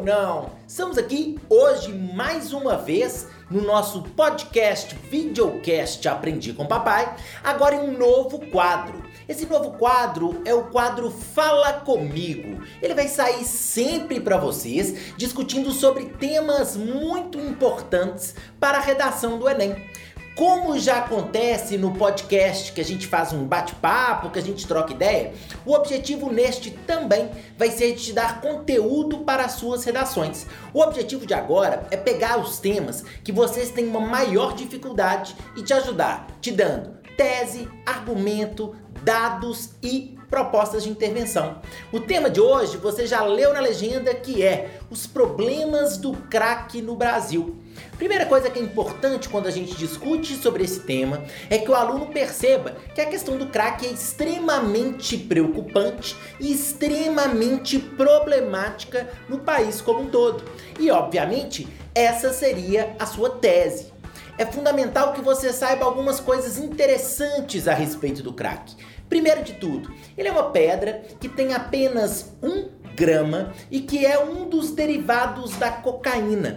ou não? Estamos aqui hoje mais uma vez no nosso podcast, videocast Aprendi com Papai, agora em um novo quadro. Esse novo quadro é o quadro Fala Comigo. Ele vai sair sempre para vocês discutindo sobre temas muito importantes para a redação do Enem. Como já acontece no podcast que a gente faz um bate-papo, que a gente troca ideia, o objetivo neste também vai ser de te dar conteúdo para as suas redações. O objetivo de agora é pegar os temas que vocês têm uma maior dificuldade e te ajudar, te dando tese, argumento, dados e propostas de intervenção. O tema de hoje você já leu na legenda que é os problemas do crack no Brasil. Primeira coisa que é importante quando a gente discute sobre esse tema é que o aluno perceba que a questão do crack é extremamente preocupante e extremamente problemática no país como um todo. E obviamente, essa seria a sua tese. É fundamental que você saiba algumas coisas interessantes a respeito do crack. Primeiro de tudo, ele é uma pedra que tem apenas um grama e que é um dos derivados da cocaína.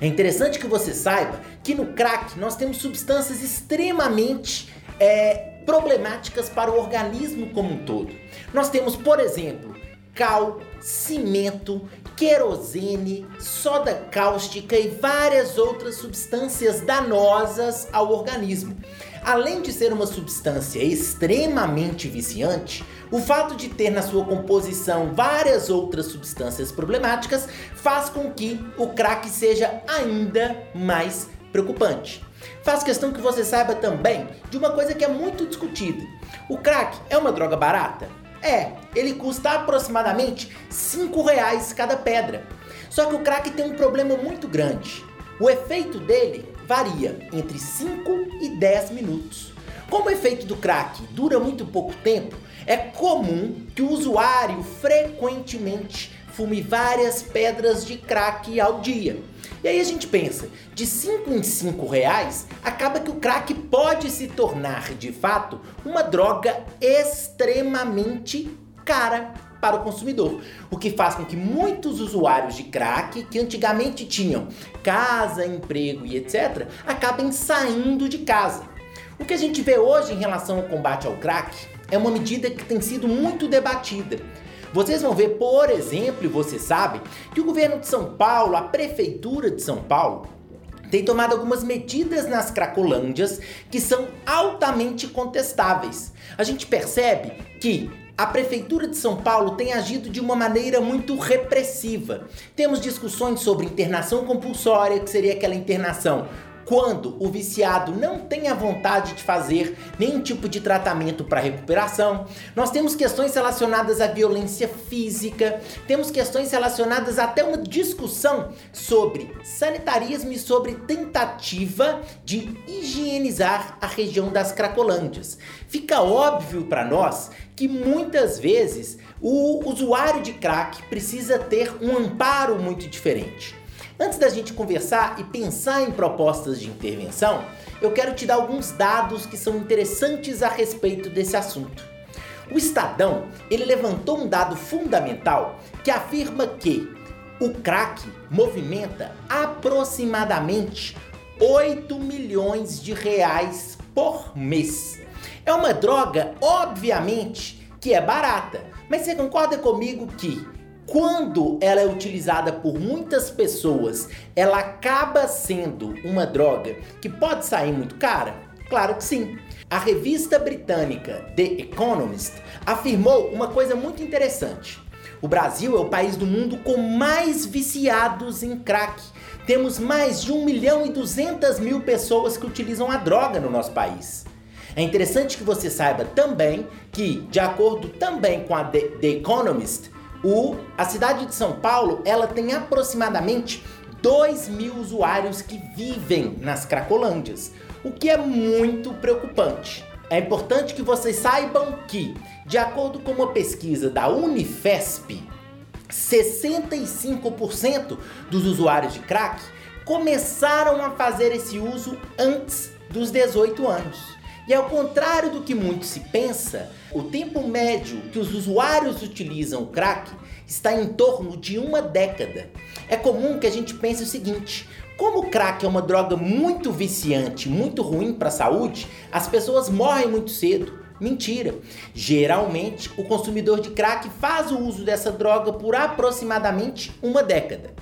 É interessante que você saiba que no crack nós temos substâncias extremamente é, problemáticas para o organismo como um todo. Nós temos, por exemplo, cal, cimento, querosene, soda cáustica e várias outras substâncias danosas ao organismo. Além de ser uma substância extremamente viciante, o fato de ter na sua composição várias outras substâncias problemáticas faz com que o crack seja ainda mais preocupante. Faz questão que você saiba também de uma coisa que é muito discutida. O crack é uma droga barata? É, ele custa aproximadamente 5 reais cada pedra. Só que o crack tem um problema muito grande. O efeito dele varia entre 5 e 10 minutos. Como o efeito do crack dura muito pouco tempo, é comum que o usuário frequentemente fume várias pedras de crack ao dia. E aí a gente pensa, de 5 em 5 reais, acaba que o crack pode se tornar de fato uma droga extremamente cara para o consumidor, o que faz com que muitos usuários de crack, que antigamente tinham casa, emprego e etc., acabem saindo de casa. O que a gente vê hoje em relação ao combate ao crack é uma medida que tem sido muito debatida. Vocês vão ver, por exemplo, você sabe, que o governo de São Paulo, a prefeitura de São Paulo, tem tomado algumas medidas nas cracolândias que são altamente contestáveis. A gente percebe que a Prefeitura de São Paulo tem agido de uma maneira muito repressiva. Temos discussões sobre internação compulsória, que seria aquela internação quando o viciado não tem a vontade de fazer nenhum tipo de tratamento para recuperação. Nós temos questões relacionadas à violência física, temos questões relacionadas até uma discussão sobre sanitarismo e sobre tentativa de higienizar a região das Cracolândias. Fica óbvio para nós que muitas vezes o usuário de crack precisa ter um amparo muito diferente. Antes da gente conversar e pensar em propostas de intervenção, eu quero te dar alguns dados que são interessantes a respeito desse assunto. O Estadão, ele levantou um dado fundamental que afirma que o crack movimenta aproximadamente 8 milhões de reais por mês. É uma droga, obviamente, que é barata, mas você concorda comigo que quando ela é utilizada por muitas pessoas, ela acaba sendo uma droga que pode sair muito cara? Claro que sim. A revista britânica The Economist afirmou uma coisa muito interessante. O Brasil é o país do mundo com mais viciados em crack. Temos mais de 1 milhão e 200 mil pessoas que utilizam a droga no nosso país. É interessante que você saiba também que, de acordo também com a The, The Economist, o, a cidade de São Paulo, ela tem aproximadamente 2 mil usuários que vivem nas Cracolândias, o que é muito preocupante. É importante que vocês saibam que, de acordo com uma pesquisa da Unifesp, 65% dos usuários de crack começaram a fazer esse uso antes dos 18 anos. E ao contrário do que muito se pensa, o tempo médio que os usuários utilizam o crack está em torno de uma década. É comum que a gente pense o seguinte: como o crack é uma droga muito viciante, muito ruim para a saúde, as pessoas morrem muito cedo. Mentira! Geralmente, o consumidor de crack faz o uso dessa droga por aproximadamente uma década.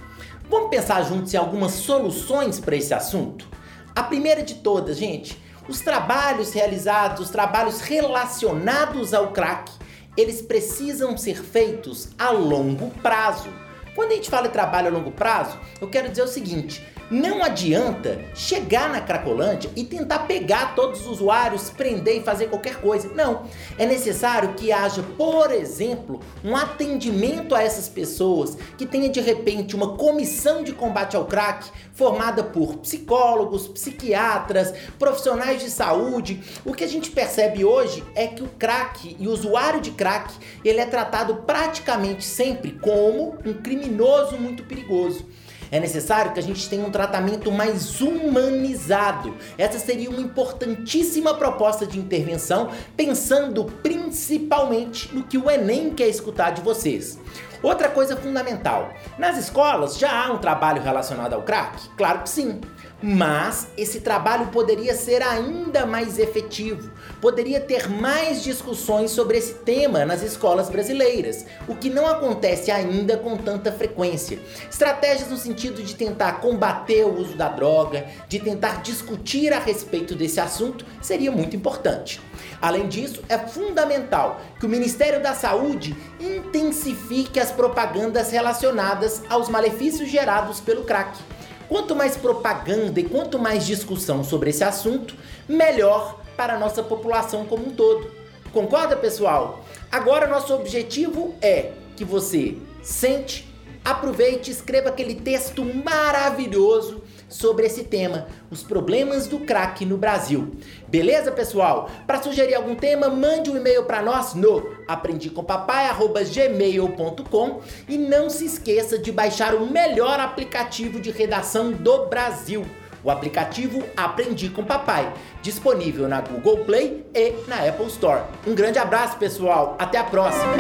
Vamos pensar juntos em algumas soluções para esse assunto? A primeira de todas, gente, os trabalhos realizados, os trabalhos relacionados ao crack, eles precisam ser feitos a longo prazo. Quando a gente fala em trabalho a longo prazo, eu quero dizer o seguinte: não adianta chegar na Cracolândia e tentar pegar todos os usuários, prender e fazer qualquer coisa. Não. É necessário que haja, por exemplo, um atendimento a essas pessoas, que tenha de repente uma comissão de combate ao crack formada por psicólogos, psiquiatras, profissionais de saúde. O que a gente percebe hoje é que o crack e o usuário de crack, ele é tratado praticamente sempre como um criminoso muito perigoso. É necessário que a gente tenha um tratamento mais humanizado. Essa seria uma importantíssima proposta de intervenção, pensando principalmente no que o Enem quer escutar de vocês. Outra coisa fundamental: nas escolas já há um trabalho relacionado ao crack? Claro que sim. Mas esse trabalho poderia ser ainda mais efetivo, poderia ter mais discussões sobre esse tema nas escolas brasileiras, o que não acontece ainda com tanta frequência. Estratégias no sentido de tentar combater o uso da droga, de tentar discutir a respeito desse assunto, seria muito importante. Além disso, é fundamental que o Ministério da Saúde intensifique as propagandas relacionadas aos malefícios gerados pelo crack Quanto mais propaganda e quanto mais discussão sobre esse assunto, melhor para a nossa população como um todo. Concorda, pessoal? Agora nosso objetivo é que você sente, aproveite, escreva aquele texto maravilhoso sobre esse tema, os problemas do crack no Brasil. Beleza, pessoal? Para sugerir algum tema, mande um e-mail para nós no aprendicompapai@gmail.com e não se esqueça de baixar o melhor aplicativo de redação do Brasil. O aplicativo Aprendi com Papai, disponível na Google Play e na Apple Store. Um grande abraço, pessoal. Até a próxima.